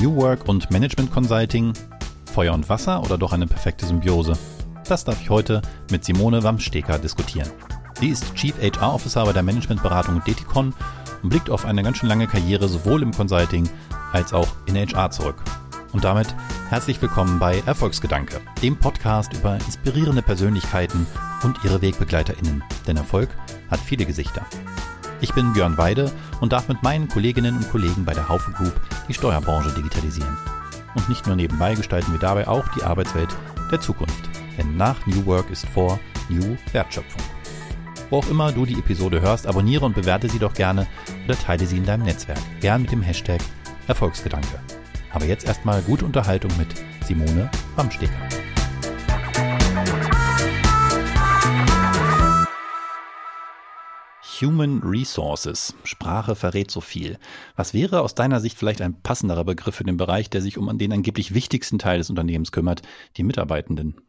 New Work und Management Consulting, Feuer und Wasser oder doch eine perfekte Symbiose? Das darf ich heute mit Simone Wamsteker diskutieren. Sie ist Chief HR Officer bei der Managementberatung Deticon und blickt auf eine ganz schön lange Karriere sowohl im Consulting als auch in HR zurück. Und damit herzlich willkommen bei Erfolgsgedanke, dem Podcast über inspirierende Persönlichkeiten und ihre WegbegleiterInnen. Denn Erfolg hat viele Gesichter. Ich bin Björn Weide und darf mit meinen Kolleginnen und Kollegen bei der Haufe Group die Steuerbranche digitalisieren. Und nicht nur nebenbei gestalten wir dabei auch die Arbeitswelt der Zukunft. Denn nach New Work ist vor New Wertschöpfung. Wo auch immer du die Episode hörst, abonniere und bewerte sie doch gerne oder teile sie in deinem Netzwerk. Gern mit dem Hashtag Erfolgsgedanke. Aber jetzt erstmal gute Unterhaltung mit Simone Bamsteker. Human Resources. Sprache verrät so viel. Was wäre aus deiner Sicht vielleicht ein passenderer Begriff für den Bereich, der sich um den angeblich wichtigsten Teil des Unternehmens kümmert, die Mitarbeitenden?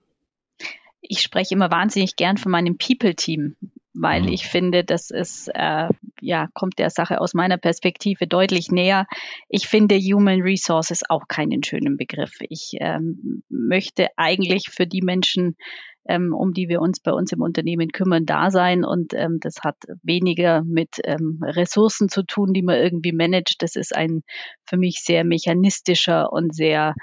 Ich spreche immer wahnsinnig gern von meinem People-Team, weil mhm. ich finde, das ist, äh, ja, kommt der Sache aus meiner Perspektive deutlich näher. Ich finde Human Resources auch keinen schönen Begriff. Ich ähm, möchte eigentlich für die Menschen ähm, um die wir uns bei uns im Unternehmen kümmern, da sein. Und ähm, das hat weniger mit ähm, Ressourcen zu tun, die man irgendwie managt. Das ist ein für mich sehr mechanistischer und sehr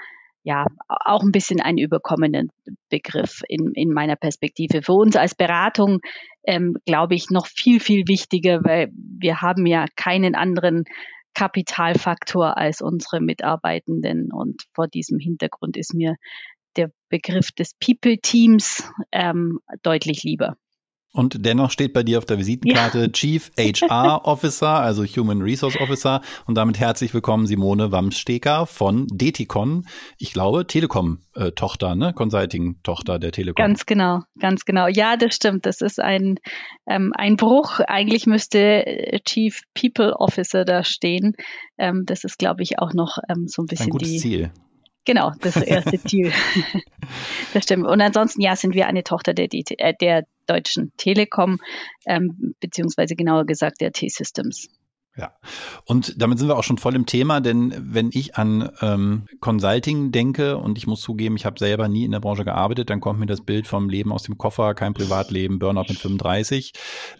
ja, auch ein bisschen ein überkommenen Begriff in, in meiner Perspektive. Für uns als Beratung ähm, glaube ich noch viel, viel wichtiger, weil wir haben ja keinen anderen Kapitalfaktor als unsere Mitarbeitenden. Und vor diesem Hintergrund ist mir der Begriff des People-Teams ähm, deutlich lieber. Und dennoch steht bei dir auf der Visitenkarte ja. Chief HR Officer, also Human Resource Officer. Und damit herzlich willkommen Simone Wamsteker von Deticon. Ich glaube, Telekom-Tochter, ne? Consulting-Tochter der Telekom. Ganz genau, ganz genau. Ja, das stimmt. Das ist ein, ähm, ein Bruch. Eigentlich müsste äh, Chief People Officer da stehen. Ähm, das ist, glaube ich, auch noch ähm, so ein bisschen ein gutes die, Ziel. Genau, das erste Ziel. das stimmt. Und ansonsten, ja, sind wir eine Tochter der, äh, der Deutschen Telekom, ähm, beziehungsweise genauer gesagt der T-Systems. Ja, und damit sind wir auch schon voll im Thema, denn wenn ich an ähm, Consulting denke und ich muss zugeben, ich habe selber nie in der Branche gearbeitet, dann kommt mir das Bild vom Leben aus dem Koffer, kein Privatleben, Burnout mit 35.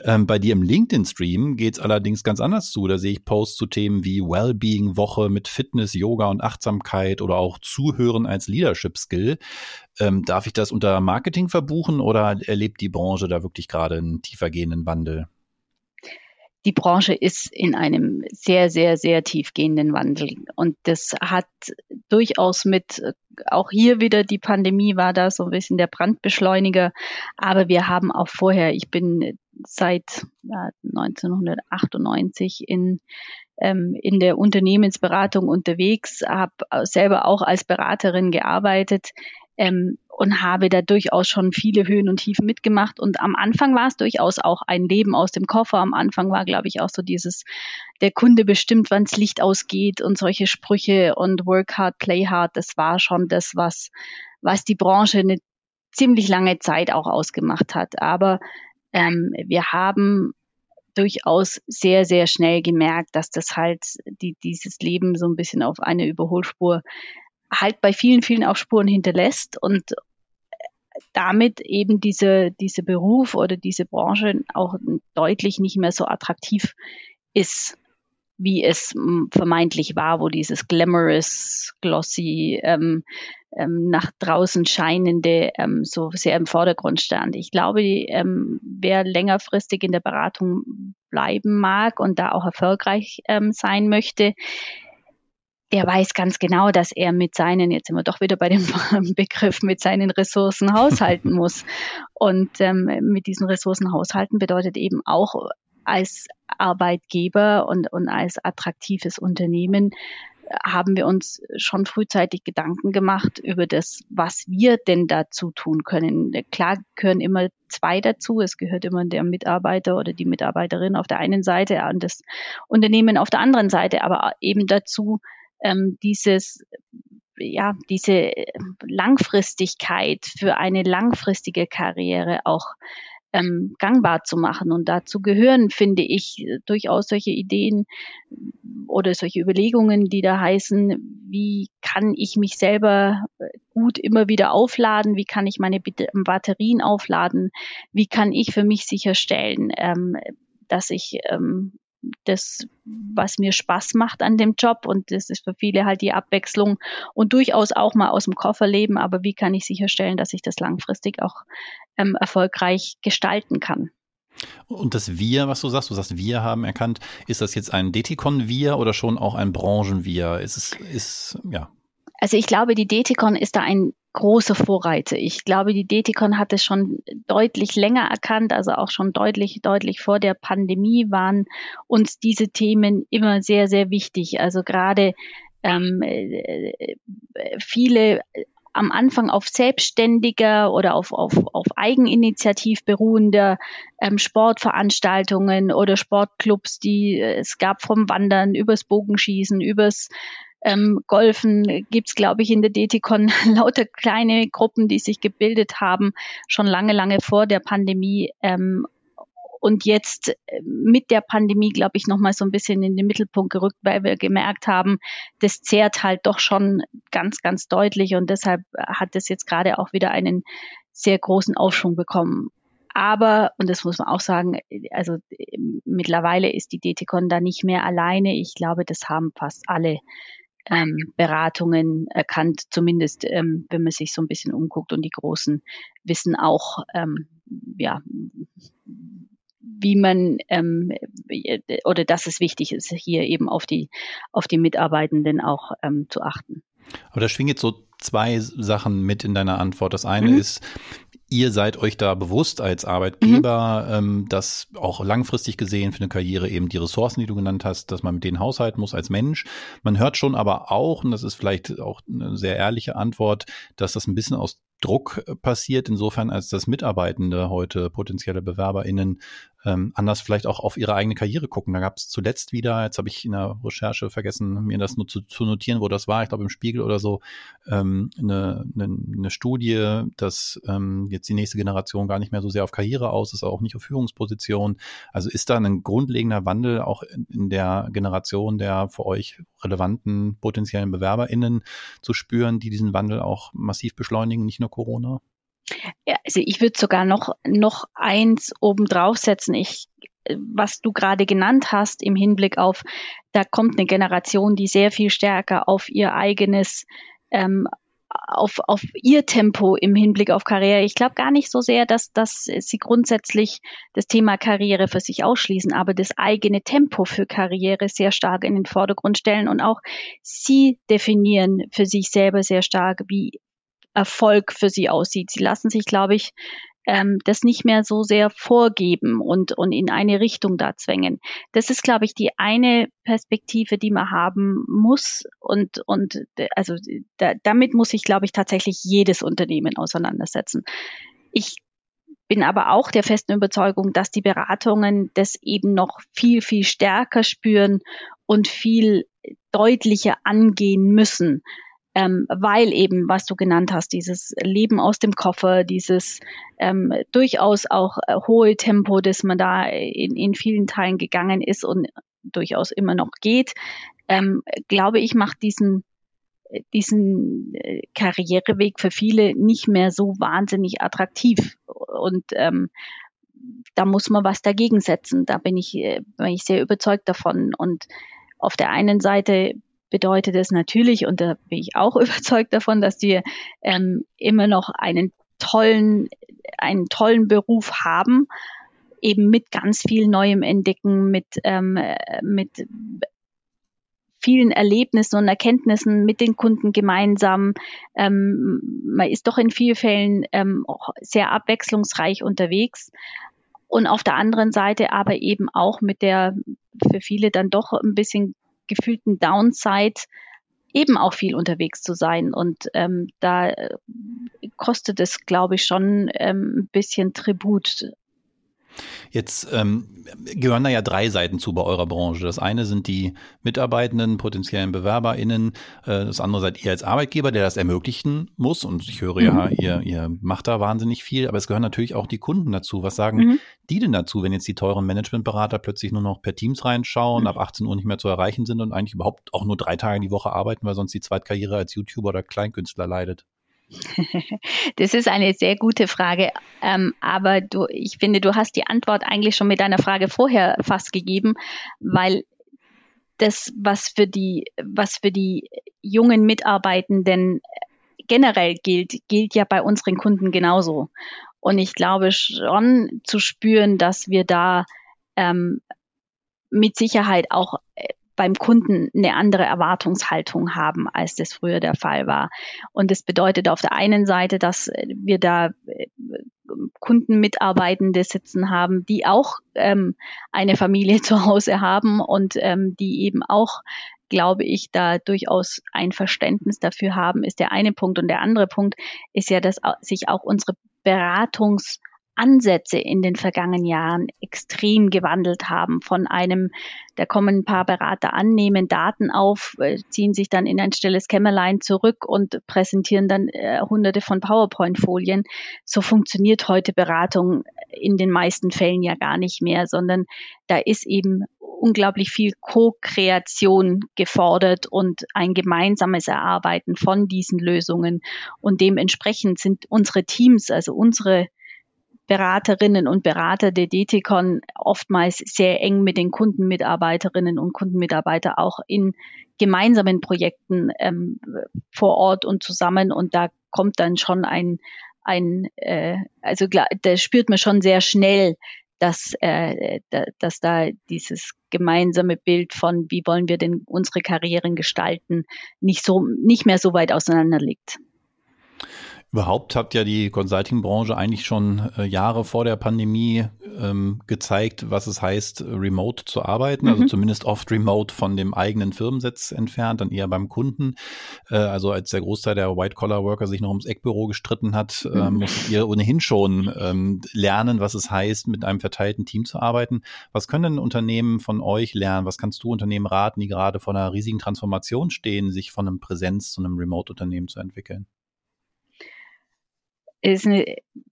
Ähm, bei dir im LinkedIn-Stream geht es allerdings ganz anders zu. Da sehe ich Posts zu Themen wie Wellbeing-Woche mit Fitness, Yoga und Achtsamkeit oder auch Zuhören als Leadership-Skill. Ähm, darf ich das unter Marketing verbuchen oder erlebt die Branche da wirklich gerade einen tiefergehenden Wandel? Die Branche ist in einem sehr, sehr, sehr tiefgehenden Wandel. Und das hat durchaus mit, auch hier wieder die Pandemie war da so ein bisschen der Brandbeschleuniger. Aber wir haben auch vorher, ich bin seit ja, 1998 in, ähm, in der Unternehmensberatung unterwegs, habe selber auch als Beraterin gearbeitet ähm, und habe da durchaus schon viele Höhen und Tiefen mitgemacht. Und am Anfang war es durchaus auch ein Leben aus dem Koffer. Am Anfang war, glaube ich, auch so dieses, der Kunde bestimmt, wann's Licht ausgeht und solche Sprüche und Work hard, play hard. Das war schon das, was, was die Branche eine ziemlich lange Zeit auch ausgemacht hat. Aber ähm, wir haben durchaus sehr, sehr schnell gemerkt, dass das halt die, dieses Leben so ein bisschen auf eine Überholspur halt bei vielen, vielen auch Spuren hinterlässt und damit eben diese, diese Beruf oder diese Branche auch deutlich nicht mehr so attraktiv ist, wie es vermeintlich war, wo dieses glamorous, glossy, ähm, ähm, nach draußen scheinende ähm, so sehr im Vordergrund stand. Ich glaube, ähm, wer längerfristig in der Beratung bleiben mag und da auch erfolgreich ähm, sein möchte, der weiß ganz genau, dass er mit seinen, jetzt sind wir doch wieder bei dem Begriff, mit seinen Ressourcen haushalten muss. Und ähm, mit diesen Ressourcen haushalten bedeutet eben auch als Arbeitgeber und, und als attraktives Unternehmen haben wir uns schon frühzeitig Gedanken gemacht über das, was wir denn dazu tun können. Klar gehören immer zwei dazu. Es gehört immer der Mitarbeiter oder die Mitarbeiterin auf der einen Seite und das Unternehmen auf der anderen Seite, aber eben dazu, ähm, dieses ja, diese Langfristigkeit für eine langfristige Karriere auch ähm, gangbar zu machen. Und dazu gehören, finde ich, durchaus solche Ideen oder solche Überlegungen, die da heißen, wie kann ich mich selber gut immer wieder aufladen, wie kann ich meine Batterien aufladen, wie kann ich für mich sicherstellen, ähm, dass ich ähm, das, was mir Spaß macht an dem Job und das ist für viele halt die Abwechslung und durchaus auch mal aus dem Koffer leben, aber wie kann ich sicherstellen, dass ich das langfristig auch ähm, erfolgreich gestalten kann? Und das Wir, was du sagst, du sagst, wir haben erkannt, ist das jetzt ein Detikon-Wir oder schon auch ein Branchen-Wir? Ist es, ist, ja. Also ich glaube, die Detikon ist da ein großer Vorreiter. Ich glaube, die Detikon hat es schon deutlich länger erkannt, also auch schon deutlich, deutlich vor der Pandemie waren uns diese Themen immer sehr, sehr wichtig. Also gerade ähm, äh, viele am Anfang auf selbstständiger oder auf, auf, auf Eigeninitiativ beruhender ähm, Sportveranstaltungen oder Sportclubs, die äh, es gab vom Wandern übers Bogenschießen, übers ähm, Golfen gibt's, glaube ich, in der DTCon lauter kleine Gruppen, die sich gebildet haben, schon lange, lange vor der Pandemie. Ähm, und jetzt äh, mit der Pandemie, glaube ich, nochmal so ein bisschen in den Mittelpunkt gerückt, weil wir gemerkt haben, das zehrt halt doch schon ganz, ganz deutlich und deshalb hat es jetzt gerade auch wieder einen sehr großen Aufschwung bekommen. Aber, und das muss man auch sagen, also mittlerweile ist die DTCon da nicht mehr alleine. Ich glaube, das haben fast alle ähm, Beratungen erkannt, zumindest ähm, wenn man sich so ein bisschen umguckt und die Großen wissen auch, ähm, ja, wie man ähm, oder dass es wichtig ist, hier eben auf die auf die Mitarbeitenden auch ähm, zu achten. Aber da schwingen jetzt so zwei Sachen mit in deiner Antwort. Das eine mhm. ist, Ihr seid euch da bewusst als Arbeitgeber, mhm. ähm, dass auch langfristig gesehen für eine Karriere eben die Ressourcen, die du genannt hast, dass man mit denen haushalten muss als Mensch. Man hört schon aber auch, und das ist vielleicht auch eine sehr ehrliche Antwort, dass das ein bisschen aus Druck passiert, insofern als dass Mitarbeitende heute potenzielle BewerberInnen ähm, anders vielleicht auch auf ihre eigene Karriere gucken. Da gab es zuletzt wieder, jetzt habe ich in der Recherche vergessen, mir das nur zu, zu notieren, wo das war, ich glaube im Spiegel oder so, ähm, eine, eine, eine Studie, dass ähm, jetzt die nächste Generation gar nicht mehr so sehr auf Karriere aus ist, auch nicht auf Führungsposition. Also ist da ein grundlegender Wandel auch in, in der Generation der für euch relevanten potenziellen BewerberInnen zu spüren, die diesen Wandel auch massiv beschleunigen, nicht nur Corona? Ja, also ich würde sogar noch, noch eins obendrauf setzen. Ich, was du gerade genannt hast im Hinblick auf, da kommt eine Generation, die sehr viel stärker auf ihr eigenes ähm, auf, auf ihr Tempo im Hinblick auf Karriere. Ich glaube gar nicht so sehr, dass, dass sie grundsätzlich das Thema Karriere für sich ausschließen, aber das eigene Tempo für Karriere sehr stark in den Vordergrund stellen und auch sie definieren für sich selber sehr stark, wie Erfolg für sie aussieht. Sie lassen sich, glaube ich, ähm, das nicht mehr so sehr vorgeben und, und in eine Richtung da zwängen. Das ist, glaube ich, die eine Perspektive, die man haben muss. Und, und also da, damit muss sich, glaube ich, tatsächlich jedes Unternehmen auseinandersetzen. Ich bin aber auch der festen Überzeugung, dass die Beratungen das eben noch viel, viel stärker spüren und viel deutlicher angehen müssen ähm, weil eben, was du genannt hast, dieses Leben aus dem Koffer, dieses ähm, durchaus auch äh, hohe Tempo, das man da in, in vielen Teilen gegangen ist und durchaus immer noch geht, ähm, glaube ich, macht diesen diesen äh, Karriereweg für viele nicht mehr so wahnsinnig attraktiv. Und ähm, da muss man was dagegen setzen. Da bin ich, äh, bin ich sehr überzeugt davon. Und auf der einen Seite bedeutet es natürlich, und da bin ich auch überzeugt davon, dass wir ähm, immer noch einen tollen, einen tollen Beruf haben, eben mit ganz viel Neuem Entdecken, mit, ähm, mit vielen Erlebnissen und Erkenntnissen mit den Kunden gemeinsam. Ähm, man ist doch in vielen Fällen ähm, sehr abwechslungsreich unterwegs. Und auf der anderen Seite aber eben auch mit der für viele dann doch ein bisschen gefühlten Downside eben auch viel unterwegs zu sein. Und ähm, da äh, kostet es, glaube ich, schon ähm, ein bisschen Tribut. Jetzt ähm, gehören da ja drei Seiten zu bei eurer Branche. Das eine sind die Mitarbeitenden, potenziellen BewerberInnen. Äh, das andere seid ihr als Arbeitgeber, der das ermöglichen muss. Und ich höre ja, mhm. ihr, ihr macht da wahnsinnig viel. Aber es gehören natürlich auch die Kunden dazu. Was sagen mhm. die denn dazu, wenn jetzt die teuren Managementberater plötzlich nur noch per Teams reinschauen, mhm. ab 18 Uhr nicht mehr zu erreichen sind und eigentlich überhaupt auch nur drei Tage die Woche arbeiten, weil sonst die Zweitkarriere als YouTuber oder Kleinkünstler leidet? Das ist eine sehr gute Frage, ähm, aber du, ich finde, du hast die Antwort eigentlich schon mit deiner Frage vorher fast gegeben, weil das, was für die, was für die jungen Mitarbeitenden generell gilt, gilt ja bei unseren Kunden genauso. Und ich glaube schon zu spüren, dass wir da ähm, mit Sicherheit auch äh, beim Kunden eine andere Erwartungshaltung haben, als das früher der Fall war. Und das bedeutet auf der einen Seite, dass wir da äh, Kundenmitarbeitende sitzen haben, die auch ähm, eine Familie zu Hause haben und ähm, die eben auch glaube ich, da durchaus ein Verständnis dafür haben, ist der eine Punkt. Und der andere Punkt ist ja, dass sich auch unsere Beratungs- Ansätze in den vergangenen Jahren extrem gewandelt haben. Von einem, da kommen ein paar Berater an, nehmen Daten auf, äh, ziehen sich dann in ein stilles Kämmerlein zurück und präsentieren dann äh, hunderte von PowerPoint-Folien. So funktioniert heute Beratung in den meisten Fällen ja gar nicht mehr, sondern da ist eben unglaublich viel Co-Kreation gefordert und ein gemeinsames Erarbeiten von diesen Lösungen. Und dementsprechend sind unsere Teams, also unsere Beraterinnen und Berater der DTCon oftmals sehr eng mit den Kundenmitarbeiterinnen und Kundenmitarbeitern auch in gemeinsamen Projekten ähm, vor Ort und zusammen. Und da kommt dann schon ein, ein äh, also da spürt man schon sehr schnell, dass, äh, da, dass da dieses gemeinsame Bild von, wie wollen wir denn unsere Karrieren gestalten, nicht so nicht mehr so weit auseinander liegt. Überhaupt hat ja die Consulting-Branche eigentlich schon äh, Jahre vor der Pandemie ähm, gezeigt, was es heißt, remote zu arbeiten, also mhm. also zumindest oft remote von dem eigenen Firmensitz entfernt, dann eher beim Kunden. Äh, also als der Großteil der White-Collar-Worker sich noch ums Eckbüro gestritten hat, äh, mhm. musstet ihr ohnehin schon ähm, lernen, was es heißt, mit einem verteilten Team zu arbeiten. Was können Unternehmen von euch lernen? Was kannst du Unternehmen raten, die gerade vor einer riesigen Transformation stehen, sich von einem Präsenz zu einem Remote-Unternehmen zu entwickeln? Ist eine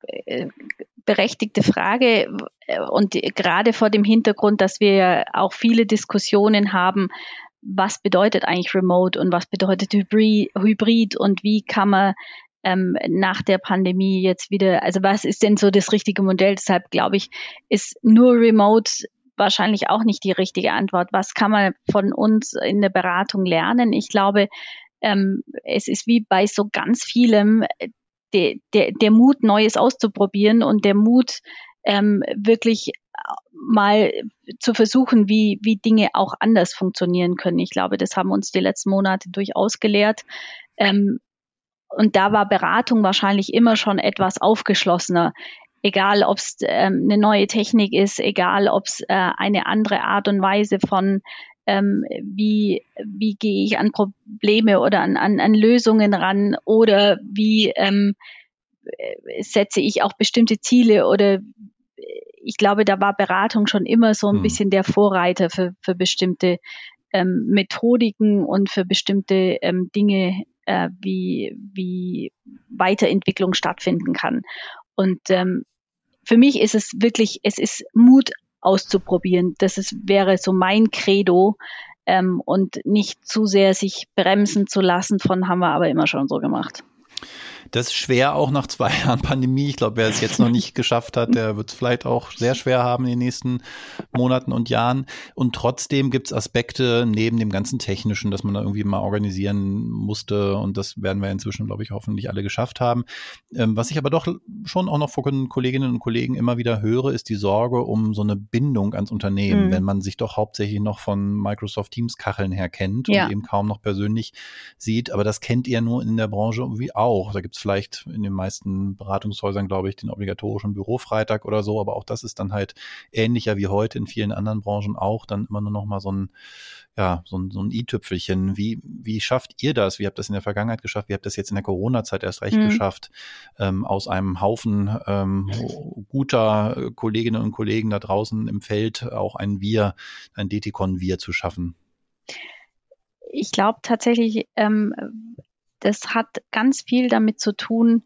äh, berechtigte Frage und gerade vor dem Hintergrund, dass wir ja auch viele Diskussionen haben, was bedeutet eigentlich Remote und was bedeutet Hybrid und wie kann man ähm, nach der Pandemie jetzt wieder, also was ist denn so das richtige Modell? Deshalb glaube ich, ist nur Remote wahrscheinlich auch nicht die richtige Antwort. Was kann man von uns in der Beratung lernen? Ich glaube, ähm, es ist wie bei so ganz vielem, der, der, der Mut, Neues auszuprobieren und der Mut, ähm, wirklich mal zu versuchen, wie, wie Dinge auch anders funktionieren können. Ich glaube, das haben uns die letzten Monate durchaus gelehrt. Ähm, und da war Beratung wahrscheinlich immer schon etwas aufgeschlossener. Egal, ob es ähm, eine neue Technik ist, egal, ob es äh, eine andere Art und Weise von ähm, wie, wie gehe ich an Probleme oder an, an, an Lösungen ran oder wie ähm, setze ich auch bestimmte Ziele oder ich glaube, da war Beratung schon immer so ein hm. bisschen der Vorreiter für, für bestimmte ähm, Methodiken und für bestimmte ähm, Dinge, äh, wie, wie Weiterentwicklung stattfinden kann. Und ähm, für mich ist es wirklich, es ist Mut auszuprobieren. Das ist, wäre so mein Credo ähm, und nicht zu sehr sich bremsen zu lassen von haben wir aber immer schon so gemacht. Das ist schwer auch nach zwei Jahren Pandemie. Ich glaube, wer es jetzt noch nicht geschafft hat, der wird es vielleicht auch sehr schwer haben in den nächsten Monaten und Jahren. Und trotzdem gibt es Aspekte neben dem ganzen Technischen, dass man da irgendwie mal organisieren musste. Und das werden wir inzwischen, glaube ich, hoffentlich alle geschafft haben. Ähm, was ich aber doch schon auch noch von Kolleginnen und Kollegen immer wieder höre, ist die Sorge um so eine Bindung ans Unternehmen, mhm. wenn man sich doch hauptsächlich noch von Microsoft Teams Kacheln her kennt ja. und eben kaum noch persönlich sieht. Aber das kennt ihr nur in der Branche irgendwie auch. Da gibt's vielleicht in den meisten Beratungshäusern, glaube ich, den obligatorischen Bürofreitag oder so, aber auch das ist dann halt ähnlicher wie heute in vielen anderen Branchen auch, dann immer nur noch mal so ein ja, so ein, so ein i-Tüpfelchen. Wie, wie schafft ihr das? Wie habt ihr das in der Vergangenheit geschafft? Wie habt ihr das jetzt in der Corona-Zeit erst recht mhm. geschafft, ähm, aus einem Haufen ähm, guter Kolleginnen und Kollegen da draußen im Feld auch ein Wir, ein Detikon-Wir zu schaffen? Ich glaube tatsächlich, ähm, das hat ganz viel damit zu tun,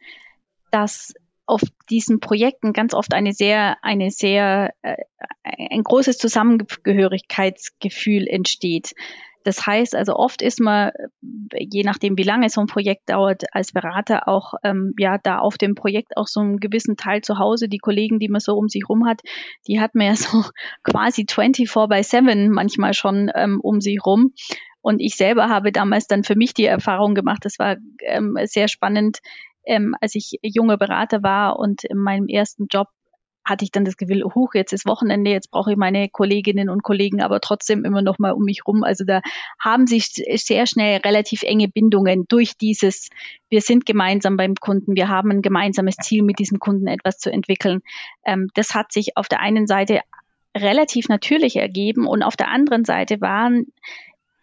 dass auf diesen Projekten ganz oft eine sehr, eine sehr, äh, ein großes Zusammengehörigkeitsgefühl entsteht. Das heißt also oft ist man, je nachdem wie lange so ein Projekt dauert, als Berater auch ähm, ja da auf dem Projekt auch so einen gewissen Teil zu Hause. Die Kollegen, die man so um sich rum hat, die hat man ja so quasi 24 by 7 manchmal schon ähm, um sich rum. Und ich selber habe damals dann für mich die Erfahrung gemacht, das war ähm, sehr spannend, ähm, als ich junger Berater war und in meinem ersten Job hatte ich dann das Gefühl, huch, jetzt ist Wochenende, jetzt brauche ich meine Kolleginnen und Kollegen aber trotzdem immer noch mal um mich rum. Also da haben sich sehr schnell relativ enge Bindungen durch dieses, wir sind gemeinsam beim Kunden, wir haben ein gemeinsames Ziel, mit diesem Kunden etwas zu entwickeln. Ähm, das hat sich auf der einen Seite relativ natürlich ergeben und auf der anderen Seite waren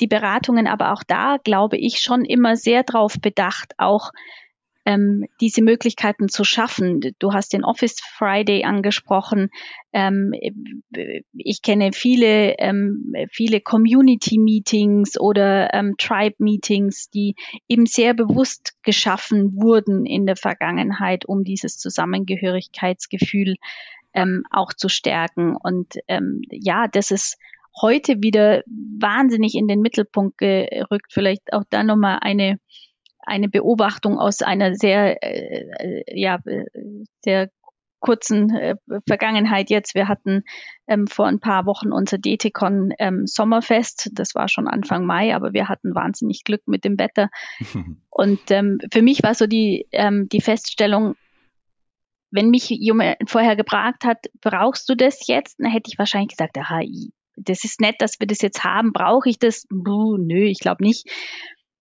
die Beratungen aber auch da, glaube ich, schon immer sehr darauf bedacht, auch ähm, diese Möglichkeiten zu schaffen. Du hast den Office Friday angesprochen. Ähm, ich kenne viele, ähm, viele Community Meetings oder ähm, Tribe Meetings, die eben sehr bewusst geschaffen wurden in der Vergangenheit, um dieses Zusammengehörigkeitsgefühl ähm, auch zu stärken. Und ähm, ja, das ist heute wieder wahnsinnig in den Mittelpunkt gerückt. Vielleicht auch da nochmal eine eine Beobachtung aus einer sehr, äh, ja, sehr kurzen äh, Vergangenheit jetzt. Wir hatten ähm, vor ein paar Wochen unser DTCon ähm, Sommerfest. Das war schon Anfang Mai, aber wir hatten wahnsinnig Glück mit dem Wetter. Und ähm, für mich war so die, ähm, die Feststellung, wenn mich jemand vorher gefragt hat, brauchst du das jetzt? Dann hätte ich wahrscheinlich gesagt, aha, das ist nett, dass wir das jetzt haben. Brauche ich das? Buh, nö, ich glaube nicht.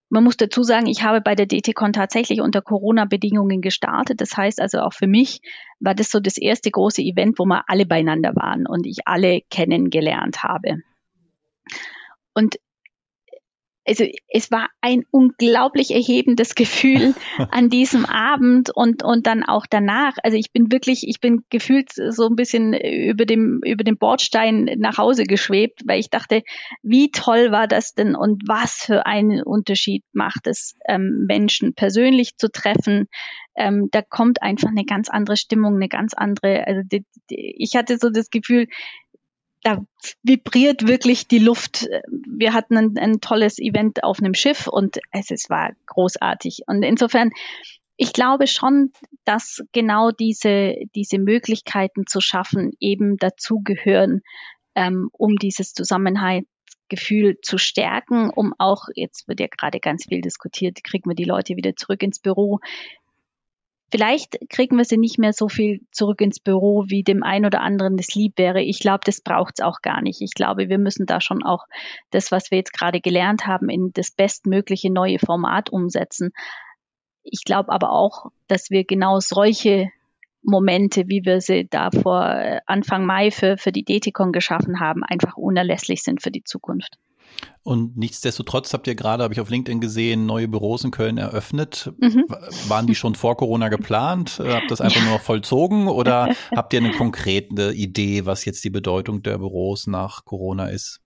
Man muss dazu sagen, ich habe bei der DTCon tatsächlich unter Corona-Bedingungen gestartet. Das heißt also auch für mich war das so das erste große Event, wo wir alle beieinander waren und ich alle kennengelernt habe. Und also es war ein unglaublich erhebendes Gefühl an diesem Abend und, und dann auch danach. Also ich bin wirklich, ich bin gefühlt so ein bisschen über dem, über dem Bordstein nach Hause geschwebt, weil ich dachte, wie toll war das denn und was für einen Unterschied macht es, ähm, Menschen persönlich zu treffen. Ähm, da kommt einfach eine ganz andere Stimmung, eine ganz andere, also die, die, ich hatte so das Gefühl, da vibriert wirklich die Luft. Wir hatten ein, ein tolles Event auf einem Schiff und es, es war großartig. Und insofern, ich glaube schon, dass genau diese, diese Möglichkeiten zu schaffen eben dazugehören, ähm, um dieses Zusammenhaltsgefühl zu stärken, um auch, jetzt wird ja gerade ganz viel diskutiert, kriegen wir die Leute wieder zurück ins Büro. Vielleicht kriegen wir sie nicht mehr so viel zurück ins Büro, wie dem einen oder anderen das lieb wäre. Ich glaube, das braucht es auch gar nicht. Ich glaube, wir müssen da schon auch das, was wir jetzt gerade gelernt haben, in das bestmögliche neue Format umsetzen. Ich glaube aber auch, dass wir genau solche Momente, wie wir sie da vor Anfang Mai für, für die DTCon geschaffen haben, einfach unerlässlich sind für die Zukunft. Und nichtsdestotrotz habt ihr gerade, habe ich auf LinkedIn gesehen, neue Büros in Köln eröffnet. Mhm. Waren die schon vor Corona geplant? Äh, habt ihr das einfach ja. nur noch vollzogen oder habt ihr eine konkrete Idee, was jetzt die Bedeutung der Büros nach Corona ist?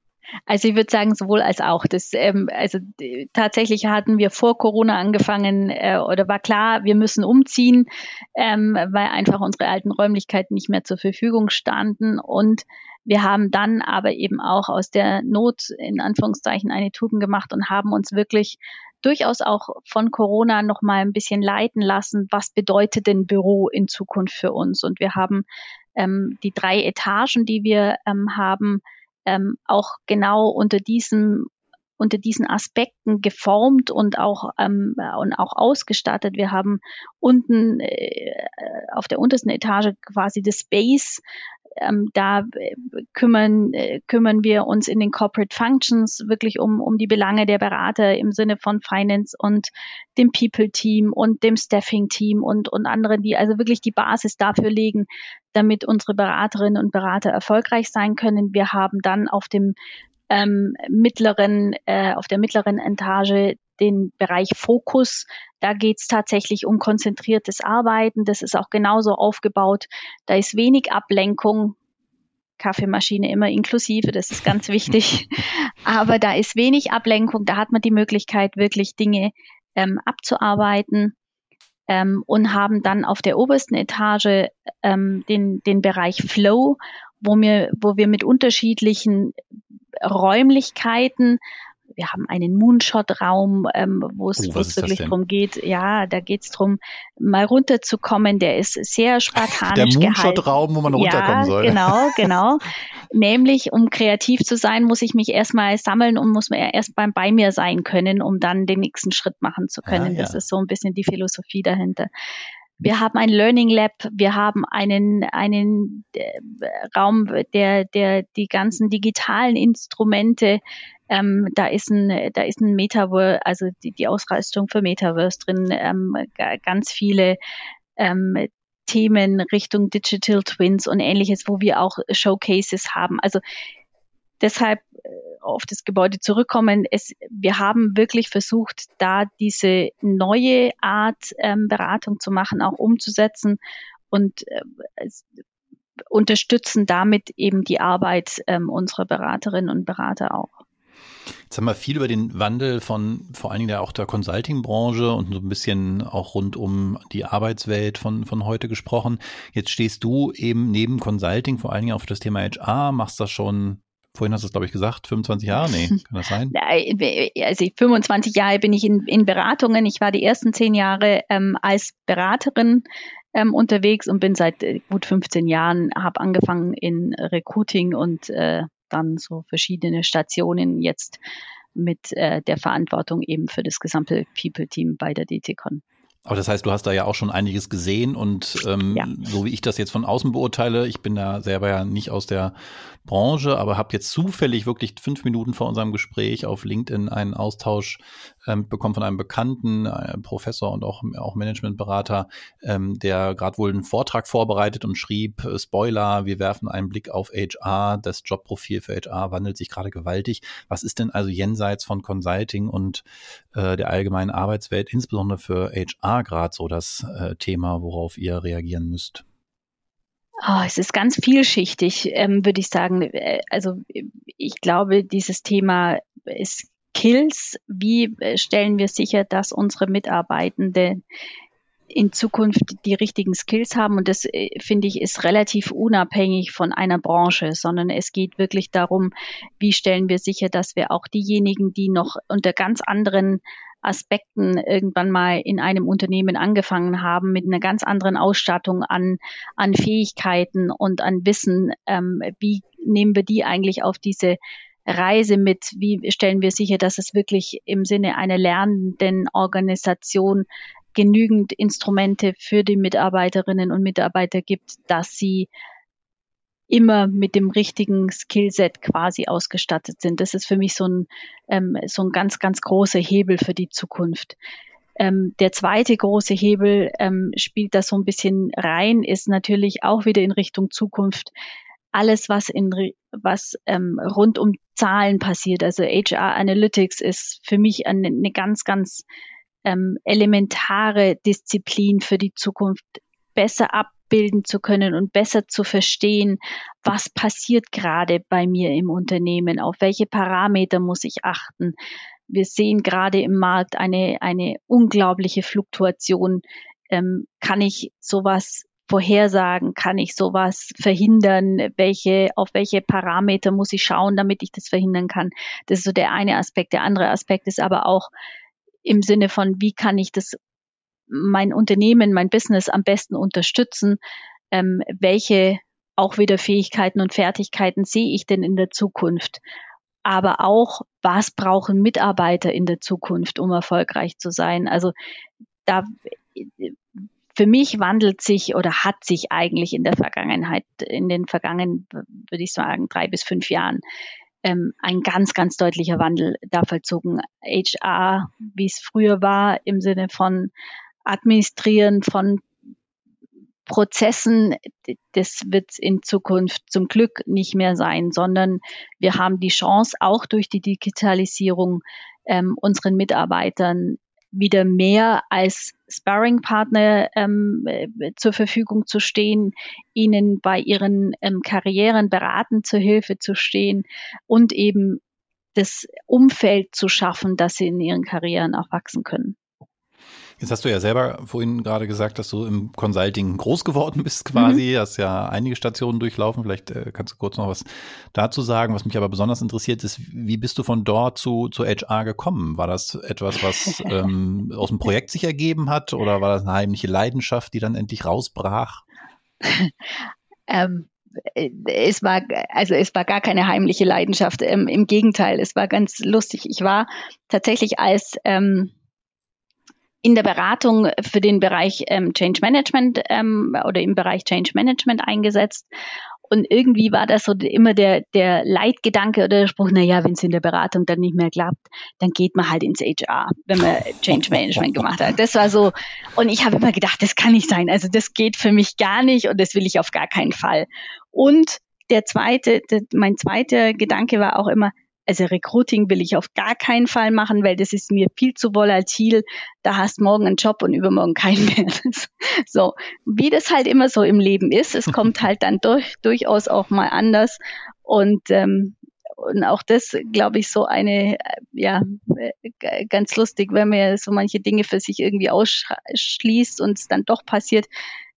Also ich würde sagen, sowohl als auch. Das, ähm, also tatsächlich hatten wir vor Corona angefangen äh, oder war klar, wir müssen umziehen, ähm, weil einfach unsere alten Räumlichkeiten nicht mehr zur Verfügung standen. Und wir haben dann aber eben auch aus der Not in Anführungszeichen eine Tugend gemacht und haben uns wirklich durchaus auch von Corona noch mal ein bisschen leiten lassen. Was bedeutet denn Büro in Zukunft für uns? Und wir haben ähm, die drei Etagen, die wir ähm, haben, ähm, auch genau unter diesem unter diesen Aspekten geformt und auch ähm, und auch ausgestattet. Wir haben unten äh, auf der untersten Etage quasi das Space Ähm, da äh, kümmern, äh, kümmern wir uns in den Corporate Functions wirklich um, um die Belange der Berater im Sinne von Finance und dem People-Team und dem Staffing-Team und, und anderen, die also wirklich die Basis dafür legen, damit unsere Beraterinnen und Berater erfolgreich sein können. Wir haben dann auf dem ähm, mittleren, äh, auf der mittleren Etage den Bereich Fokus. Da geht es tatsächlich um konzentriertes Arbeiten. Das ist auch genauso aufgebaut. Da ist wenig Ablenkung. Kaffeemaschine immer inklusive, das ist ganz wichtig. Aber da ist wenig Ablenkung. Da hat man die Möglichkeit, wirklich Dinge ähm, abzuarbeiten ähm, und haben dann auf der obersten Etage ähm, den, den Bereich Flow, wo wir, wo wir mit unterschiedlichen Räumlichkeiten wir haben einen Moonshot-Raum, ähm, wo es oh, wirklich darum geht, ja, da geht es darum, mal runterzukommen. Der ist sehr spartanisch Der Moonshot-Raum, wo man runterkommen ja, soll. Genau, genau. Nämlich, um kreativ zu sein, muss ich mich erstmal sammeln und muss mir erst beim bei mir sein können, um dann den nächsten Schritt machen zu können. Ah, ja. Das ist so ein bisschen die Philosophie dahinter. Wir haben ein Learning Lab, wir haben einen, einen äh, Raum, der, der die ganzen digitalen Instrumente, ähm, da ist ein, da ist ein Metaverse, also die, die Ausrüstung für Metaverse drin, ähm, ganz viele ähm, Themen Richtung Digital Twins und ähnliches, wo wir auch Showcases haben. Also deshalb äh, auf das Gebäude zurückkommen. Es, wir haben wirklich versucht, da diese neue Art ähm, Beratung zu machen, auch umzusetzen und äh, unterstützen damit eben die Arbeit ähm, unserer Beraterinnen und Berater auch. Jetzt haben wir viel über den Wandel von vor allen Dingen auch der Consulting-Branche und so ein bisschen auch rund um die Arbeitswelt von, von heute gesprochen. Jetzt stehst du eben neben Consulting vor allen Dingen auf das Thema HR, machst das schon Vorhin hast du es, glaube ich, gesagt, 25 Jahre? Nee, kann das sein? Also 25 Jahre bin ich in, in Beratungen. Ich war die ersten zehn Jahre ähm, als Beraterin ähm, unterwegs und bin seit äh, gut 15 Jahren, habe angefangen in Recruiting und äh, dann so verschiedene Stationen jetzt mit äh, der Verantwortung eben für das gesamte People-Team bei der DTCon. Aber das heißt, du hast da ja auch schon einiges gesehen und ähm, ja. so wie ich das jetzt von außen beurteile, ich bin da selber ja nicht aus der Branche, aber habe jetzt zufällig wirklich fünf Minuten vor unserem Gespräch auf LinkedIn einen Austausch ähm, bekommen von einem bekannten äh, Professor und auch, auch Managementberater, ähm, der gerade wohl einen Vortrag vorbereitet und schrieb, äh, Spoiler, wir werfen einen Blick auf HR, das Jobprofil für HR wandelt sich gerade gewaltig. Was ist denn also jenseits von Consulting und äh, der allgemeinen Arbeitswelt, insbesondere für HR gerade so das äh, Thema, worauf ihr reagieren müsst? Oh, es ist ganz vielschichtig, ähm, würde ich sagen. Äh, also ich glaube, dieses Thema Skills, wie äh, stellen wir sicher, dass unsere Mitarbeitenden in Zukunft die richtigen Skills haben. Und das, äh, finde ich, ist relativ unabhängig von einer Branche, sondern es geht wirklich darum, wie stellen wir sicher, dass wir auch diejenigen, die noch unter ganz anderen Aspekten irgendwann mal in einem Unternehmen angefangen haben, mit einer ganz anderen Ausstattung an, an Fähigkeiten und an Wissen. Ähm, wie nehmen wir die eigentlich auf diese Reise mit? Wie stellen wir sicher, dass es wirklich im Sinne einer lernenden Organisation genügend Instrumente für die Mitarbeiterinnen und Mitarbeiter gibt, dass sie immer mit dem richtigen Skillset quasi ausgestattet sind. Das ist für mich so ein, ähm, so ein ganz, ganz großer Hebel für die Zukunft. Ähm, der zweite große Hebel ähm, spielt da so ein bisschen rein, ist natürlich auch wieder in Richtung Zukunft alles, was in was ähm, rund um Zahlen passiert. Also HR Analytics ist für mich eine, eine ganz, ganz ähm, elementare Disziplin für die Zukunft. Besser ab abbilden zu können und besser zu verstehen, was passiert gerade bei mir im Unternehmen, auf welche Parameter muss ich achten. Wir sehen gerade im Markt eine, eine unglaubliche Fluktuation. Ähm, kann ich sowas vorhersagen? Kann ich sowas verhindern? Welche, auf welche Parameter muss ich schauen, damit ich das verhindern kann? Das ist so der eine Aspekt. Der andere Aspekt ist aber auch im Sinne von, wie kann ich das mein Unternehmen, mein Business am besten unterstützen? Ähm, welche auch wieder Fähigkeiten und Fertigkeiten sehe ich denn in der Zukunft? Aber auch, was brauchen Mitarbeiter in der Zukunft, um erfolgreich zu sein? Also da für mich wandelt sich oder hat sich eigentlich in der Vergangenheit, in den vergangenen, würde ich sagen, drei bis fünf Jahren ähm, ein ganz, ganz deutlicher Wandel da vollzogen. HR, wie es früher war, im Sinne von Administrieren von Prozessen, das wird in Zukunft zum Glück nicht mehr sein, sondern wir haben die Chance, auch durch die Digitalisierung ähm, unseren Mitarbeitern wieder mehr als Sparringpartner ähm, äh, zur Verfügung zu stehen, ihnen bei ihren ähm, Karrieren beraten zur Hilfe zu stehen und eben das Umfeld zu schaffen, dass sie in ihren Karrieren auch wachsen können. Jetzt hast du ja selber vorhin gerade gesagt, dass du im Consulting groß geworden bist quasi. Mhm. Hast ja einige Stationen durchlaufen. Vielleicht äh, kannst du kurz noch was dazu sagen. Was mich aber besonders interessiert ist, wie bist du von dort zu, zu HR gekommen? War das etwas, was ähm, aus dem Projekt sich ergeben hat oder war das eine heimliche Leidenschaft, die dann endlich rausbrach? ähm, es war, also es war gar keine heimliche Leidenschaft. Ähm, Im Gegenteil, es war ganz lustig. Ich war tatsächlich als ähm, in der Beratung für den Bereich ähm, Change Management ähm, oder im Bereich Change Management eingesetzt. Und irgendwie war das so immer der, der Leitgedanke oder der Spruch, na ja, wenn es in der Beratung dann nicht mehr klappt, dann geht man halt ins HR, wenn man Change Management gemacht hat. Das war so, und ich habe immer gedacht, das kann nicht sein. Also das geht für mich gar nicht und das will ich auf gar keinen Fall. Und der zweite, der, mein zweiter Gedanke war auch immer, also Recruiting will ich auf gar keinen Fall machen, weil das ist mir viel zu volatil. Da hast morgen einen Job und übermorgen keinen mehr. so, wie das halt immer so im Leben ist. Es kommt halt dann durch, durchaus auch mal anders. Und ähm, und auch das, glaube ich, so eine, ja, ganz lustig, wenn man so manche Dinge für sich irgendwie ausschließt und es dann doch passiert.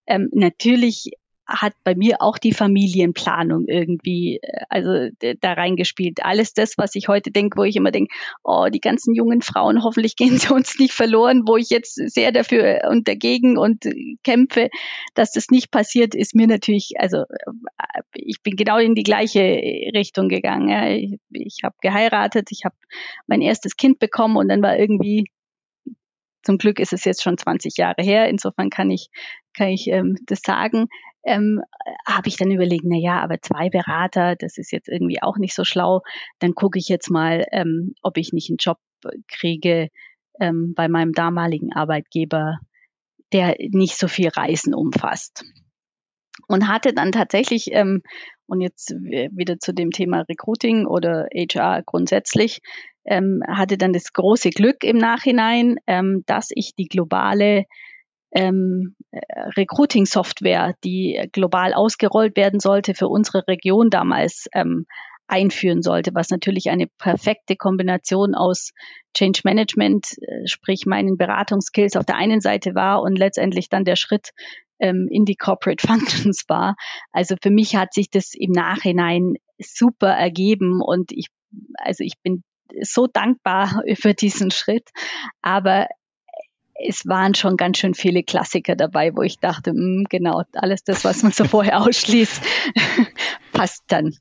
Ähm, natürlich hat bei mir auch die Familienplanung irgendwie äh, also da reingespielt. Alles das, was ich heute denke, wo ich immer denke, oh, die ganzen jungen Frauen, hoffentlich gehen sie uns nicht verloren, wo ich jetzt sehr dafür und dagegen und kämpfe, dass das nicht passiert, ist mir natürlich, also äh, ich bin genau in die gleiche Richtung gegangen. Ja. Ich, ich habe geheiratet, ich habe mein erstes Kind bekommen und dann war irgendwie zum Glück ist es jetzt schon 20 Jahre her. Insofern kann ich, kann ich ähm, das sagen ähm, habe ich dann überlegt, na ja, aber zwei Berater, das ist jetzt irgendwie auch nicht so schlau. Dann gucke ich jetzt mal, ähm, ob ich nicht einen Job kriege ähm, bei meinem damaligen Arbeitgeber, der nicht so viel Reisen umfasst. Und hatte dann tatsächlich, ähm, und jetzt wieder zu dem Thema Recruiting oder HR grundsätzlich, ähm, hatte dann das große Glück im Nachhinein, ähm, dass ich die globale ähm, Recruiting-Software, die global ausgerollt werden sollte, für unsere Region damals ähm, einführen sollte, was natürlich eine perfekte Kombination aus Change Management, äh, sprich meinen Beratungskills auf der einen Seite war und letztendlich dann der Schritt ähm, in die Corporate Functions war. Also für mich hat sich das im Nachhinein super ergeben und ich, also ich bin so dankbar für diesen Schritt. Aber es waren schon ganz schön viele Klassiker dabei, wo ich dachte, mh, hm, genau, alles das, was man so vorher ausschließt, passt dann.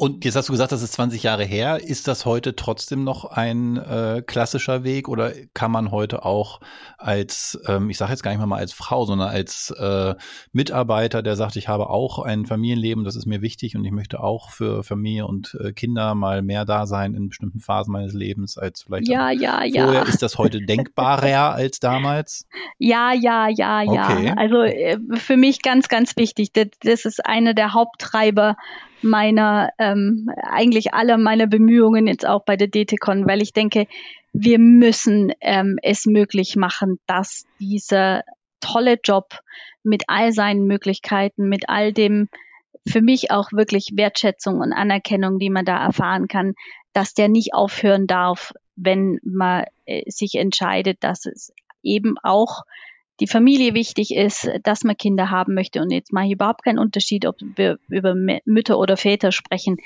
Und jetzt hast du gesagt, das ist 20 Jahre her. Ist das heute trotzdem noch ein äh, klassischer Weg oder kann man heute auch als, ähm, ich sage jetzt gar nicht mal als Frau, sondern als äh, Mitarbeiter, der sagt, ich habe auch ein Familienleben, das ist mir wichtig und ich möchte auch für Familie und äh, Kinder mal mehr da sein in bestimmten Phasen meines Lebens als vielleicht ja, ja, vorher. Ja. Ist das heute denkbarer als damals? Ja, ja, ja, okay. ja. Also äh, für mich ganz, ganz wichtig. Das, das ist einer der Haupttreiber meiner, ähm, eigentlich aller meiner Bemühungen jetzt auch bei der DTCon, weil ich denke, wir müssen ähm, es möglich machen, dass dieser tolle Job mit all seinen Möglichkeiten, mit all dem für mich auch wirklich Wertschätzung und Anerkennung, die man da erfahren kann, dass der nicht aufhören darf, wenn man äh, sich entscheidet, dass es eben auch die Familie wichtig ist, dass man Kinder haben möchte. Und jetzt mache ich überhaupt keinen Unterschied, ob wir über Mütter oder Väter sprechen.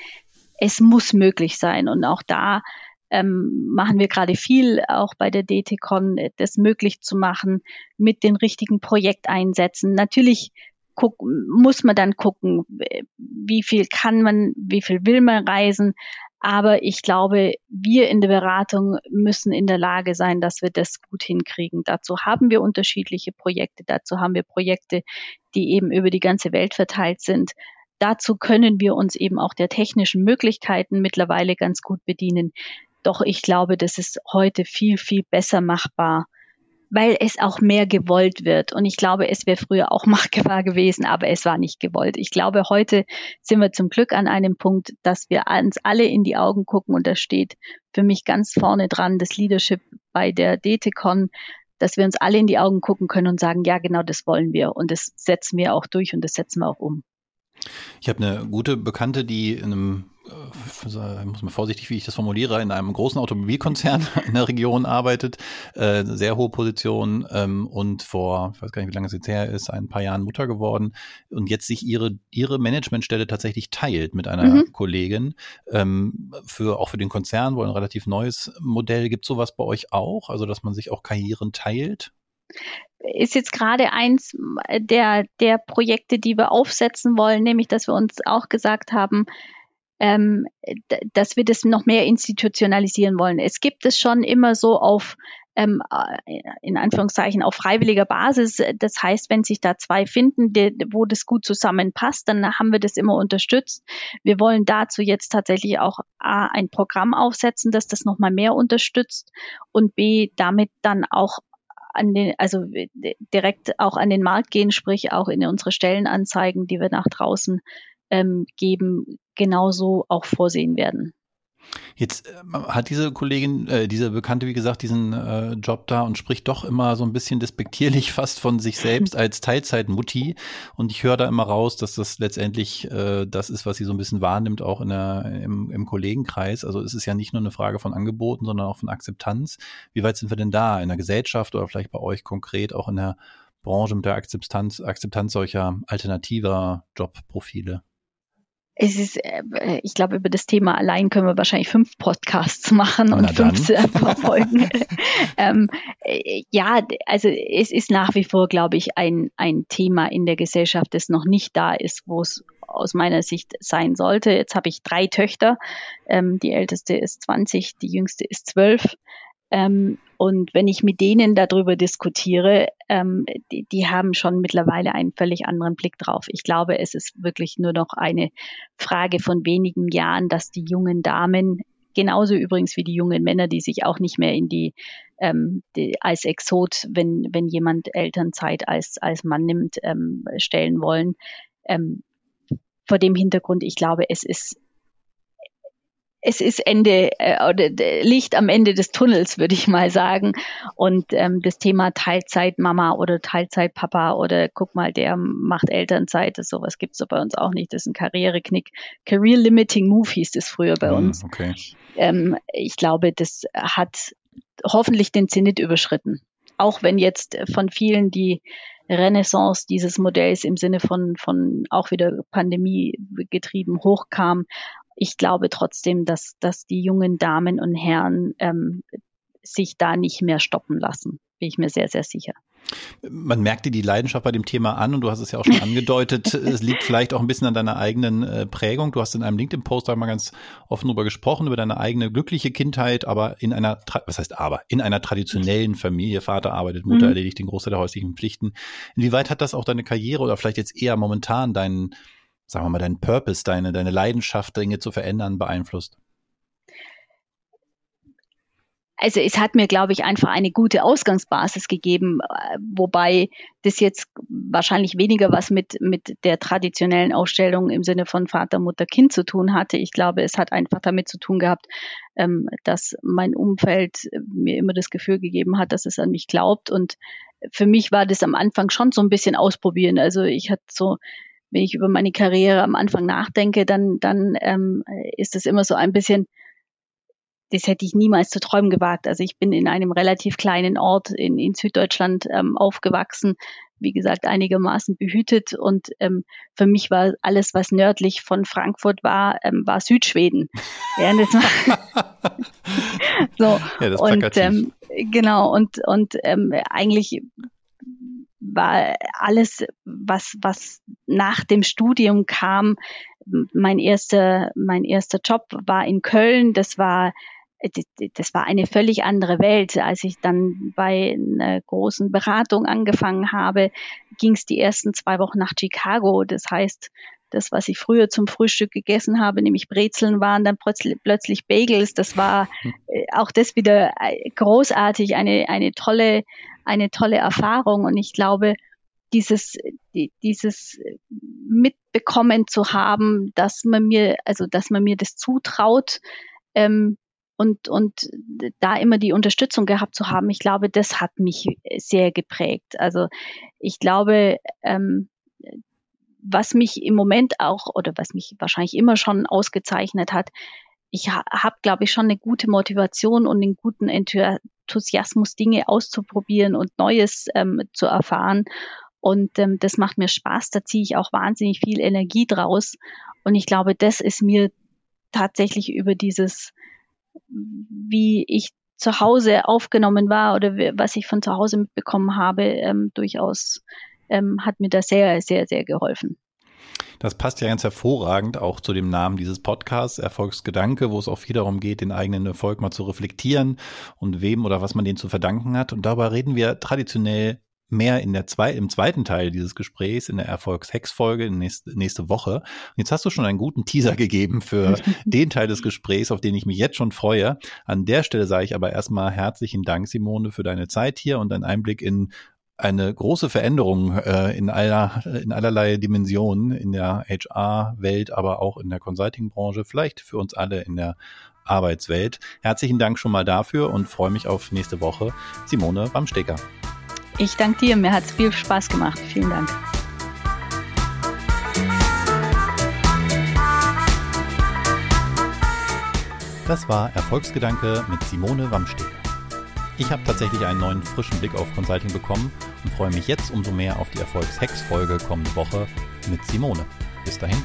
Es muss möglich sein. Und auch da ähm, machen wir gerade viel, auch bei der DTCon, das möglich zu machen mit den richtigen Projekteinsätzen. Natürlich guck, muss man dann gucken, wie viel kann man, wie viel will man reisen. Aber ich glaube, wir in der Beratung müssen in der Lage sein, dass wir das gut hinkriegen. Dazu haben wir unterschiedliche Projekte. Dazu haben wir Projekte, die eben über die ganze Welt verteilt sind. Dazu können wir uns eben auch der technischen Möglichkeiten mittlerweile ganz gut bedienen. Doch ich glaube, das ist heute viel, viel besser machbar, weil es auch mehr gewollt wird. Und ich glaube, es wäre früher auch machbar gewesen, aber es war nicht gewollt. Ich glaube, heute sind wir zum Glück an einem Punkt, dass wir uns alle in die Augen gucken und da steht für mich ganz vorne dran das Leadership bei der DTCon, dass wir uns alle in die Augen gucken können und sagen, ja, genau das wollen wir und das setzen wir auch durch und das setzen wir auch um. Ich habe eine gute Bekannte, die in einem äh, ich muss mal vorsichtig, wie ich das formuliere, in einem großen Automobilkonzern in der Region arbeitet, äh, sehr hohe Position ähm, und vor, ich weiß gar nicht, wie lange es jetzt her ist, ein paar Jahren Mutter geworden und jetzt sich ihre, ihre Managementstelle tatsächlich teilt mit einer mhm. Kollegin. Ähm, für, auch für den Konzern, wo ein relativ neues Modell gibt, sowas bei euch auch? Also, dass man sich auch Karrieren teilt? Ist jetzt gerade eins der, der Projekte, die wir aufsetzen wollen, nämlich dass wir uns auch gesagt haben, ähm, dass wir das noch mehr institutionalisieren wollen. Es gibt es schon immer so auf ähm, äh, in Anführungszeichen auf freiwilliger Basis. Das heißt, wenn sich da zwei finden, die, wo das gut zusammenpasst, dann haben wir das immer unterstützt. Wir wollen dazu jetzt tatsächlich auch A, ein Programm aufsetzen, das das nochmal mehr unterstützt und B, damit dann auch an den, also direkt auch an den Markt gehen, sprich auch in unsere Stellenanzeigen, die wir nach draußen ähm, geben, genauso auch vorsehen werden. Jetzt äh, hat diese Kollegin, äh, diese Bekannte, wie gesagt, diesen äh, Job da und spricht doch immer so ein bisschen despektierlich fast von sich selbst als Teilzeitmutti. Und ich höre da immer raus, dass das letztendlich äh, das ist, was sie so ein bisschen wahrnimmt, auch in der, im, im Kollegenkreis. Also es ist ja nicht nur eine Frage von Angeboten, sondern auch von Akzeptanz. Wie weit sind wir denn da in der Gesellschaft oder vielleicht bei euch konkret auch in der Branche mit der Akzeptanz, Akzeptanz solcher alternativer Jobprofile? Es ist, äh, ich glaube, über das Thema allein können wir wahrscheinlich fünf Podcasts machen und fünf verfolgen. ähm, äh, ja, also es ist nach wie vor, glaube ich, ein, ein Thema in der Gesellschaft, das noch nicht da ist, wo es aus meiner Sicht sein sollte. Jetzt habe ich drei Töchter. Ähm, die älteste ist 20, die jüngste ist 12. Ähm, und wenn ich mit denen darüber diskutiere, ähm, die, die, haben schon mittlerweile einen völlig anderen Blick drauf. Ich glaube, es ist wirklich nur noch eine Frage von wenigen Jahren, dass die jungen Damen, genauso übrigens wie die jungen Männer, die sich auch nicht mehr in die, ähm, die als Exot, wenn, wenn jemand Elternzeit als, als Mann nimmt, ähm, stellen wollen. Ähm, vor dem Hintergrund, ich glaube, es ist es ist Ende äh, oder Licht am Ende des Tunnels, würde ich mal sagen. Und ähm, das Thema Teilzeitmama oder Teilzeitpapa oder guck mal, der macht Elternzeit, das sowas gibt's so bei uns auch nicht. Das ist ein Karriereknick. Career Limiting Move hieß das früher bei hm, uns. Okay. Ähm, ich glaube, das hat hoffentlich den Zenit überschritten. Auch wenn jetzt von vielen die Renaissance dieses Modells im Sinne von, von auch wieder Pandemie getrieben hochkam ich glaube trotzdem, dass, dass die jungen Damen und Herren ähm, sich da nicht mehr stoppen lassen. Bin ich mir sehr, sehr sicher. Man merkt dir die Leidenschaft bei dem Thema an und du hast es ja auch schon angedeutet. es liegt vielleicht auch ein bisschen an deiner eigenen äh, Prägung. Du hast in einem LinkedIn-Post einmal ganz offen darüber gesprochen, über deine eigene glückliche Kindheit, aber in einer, was heißt aber, in einer traditionellen Familie. Vater arbeitet, Mutter mhm. erledigt den Großteil der häuslichen Pflichten. Inwieweit hat das auch deine Karriere oder vielleicht jetzt eher momentan deinen sagen wir mal, deinen Purpose, deine, deine Leidenschaft, Dinge zu verändern, beeinflusst? Also es hat mir, glaube ich, einfach eine gute Ausgangsbasis gegeben, äh, wobei das jetzt wahrscheinlich weniger was mit, mit der traditionellen Ausstellung im Sinne von Vater, Mutter, Kind zu tun hatte. Ich glaube, es hat einfach damit zu tun gehabt, ähm, dass mein Umfeld mir immer das Gefühl gegeben hat, dass es an mich glaubt. Und für mich war das am Anfang schon so ein bisschen ausprobieren. Also ich hatte so wenn ich über meine Karriere am Anfang nachdenke, dann, dann ähm, ist es immer so ein bisschen, das hätte ich niemals zu träumen gewagt. Also ich bin in einem relativ kleinen Ort in, in Süddeutschland ähm, aufgewachsen, wie gesagt, einigermaßen behütet. Und ähm, für mich war alles, was nördlich von Frankfurt war, ähm, war Südschweden. Ja, das war so. Ja, das und ähm, genau, und, und ähm, eigentlich war alles, was, was nach dem Studium kam, mein erster, mein erster Job war in Köln. Das war das war eine völlig andere Welt. Als ich dann bei einer großen Beratung angefangen habe, ging es die ersten zwei Wochen nach Chicago. Das heißt, das, was ich früher zum Frühstück gegessen habe, nämlich Brezeln, waren dann plötzlich, Bagels. Das war hm. äh, auch das wieder äh, großartig, eine, eine tolle, eine tolle Erfahrung. Und ich glaube, dieses, die, dieses mitbekommen zu haben, dass man mir, also dass man mir das zutraut, ähm, und, und da immer die Unterstützung gehabt zu haben, ich glaube, das hat mich sehr geprägt. Also ich glaube, ähm, was mich im Moment auch oder was mich wahrscheinlich immer schon ausgezeichnet hat, ich ha habe, glaube ich, schon eine gute Motivation und einen guten Enthusiasmus, Dinge auszuprobieren und Neues ähm, zu erfahren. Und ähm, das macht mir Spaß, da ziehe ich auch wahnsinnig viel Energie draus. Und ich glaube, das ist mir tatsächlich über dieses wie ich zu Hause aufgenommen war oder was ich von zu Hause mitbekommen habe, ähm, durchaus ähm, hat mir das sehr, sehr, sehr geholfen. Das passt ja ganz hervorragend auch zu dem Namen dieses Podcasts, Erfolgsgedanke, wo es auch viel darum geht, den eigenen Erfolg mal zu reflektieren und wem oder was man den zu verdanken hat. Und dabei reden wir traditionell mehr in der zwei, im zweiten Teil dieses Gesprächs, in der Erfolgshex-Folge nächste, nächste Woche. Und jetzt hast du schon einen guten Teaser gegeben für den Teil des Gesprächs, auf den ich mich jetzt schon freue. An der Stelle sage ich aber erstmal herzlichen Dank, Simone, für deine Zeit hier und deinen Einblick in eine große Veränderung äh, in, aller, in allerlei Dimensionen in der HR-Welt, aber auch in der Consulting-Branche, vielleicht für uns alle in der Arbeitswelt. Herzlichen Dank schon mal dafür und freue mich auf nächste Woche. Simone Bamstecker. Ich danke dir, mir hat es viel Spaß gemacht. Vielen Dank. Das war Erfolgsgedanke mit Simone Wamsteger. Ich habe tatsächlich einen neuen frischen Blick auf Consulting bekommen und freue mich jetzt umso mehr auf die Erfolgshex-Folge kommende Woche mit Simone. Bis dahin.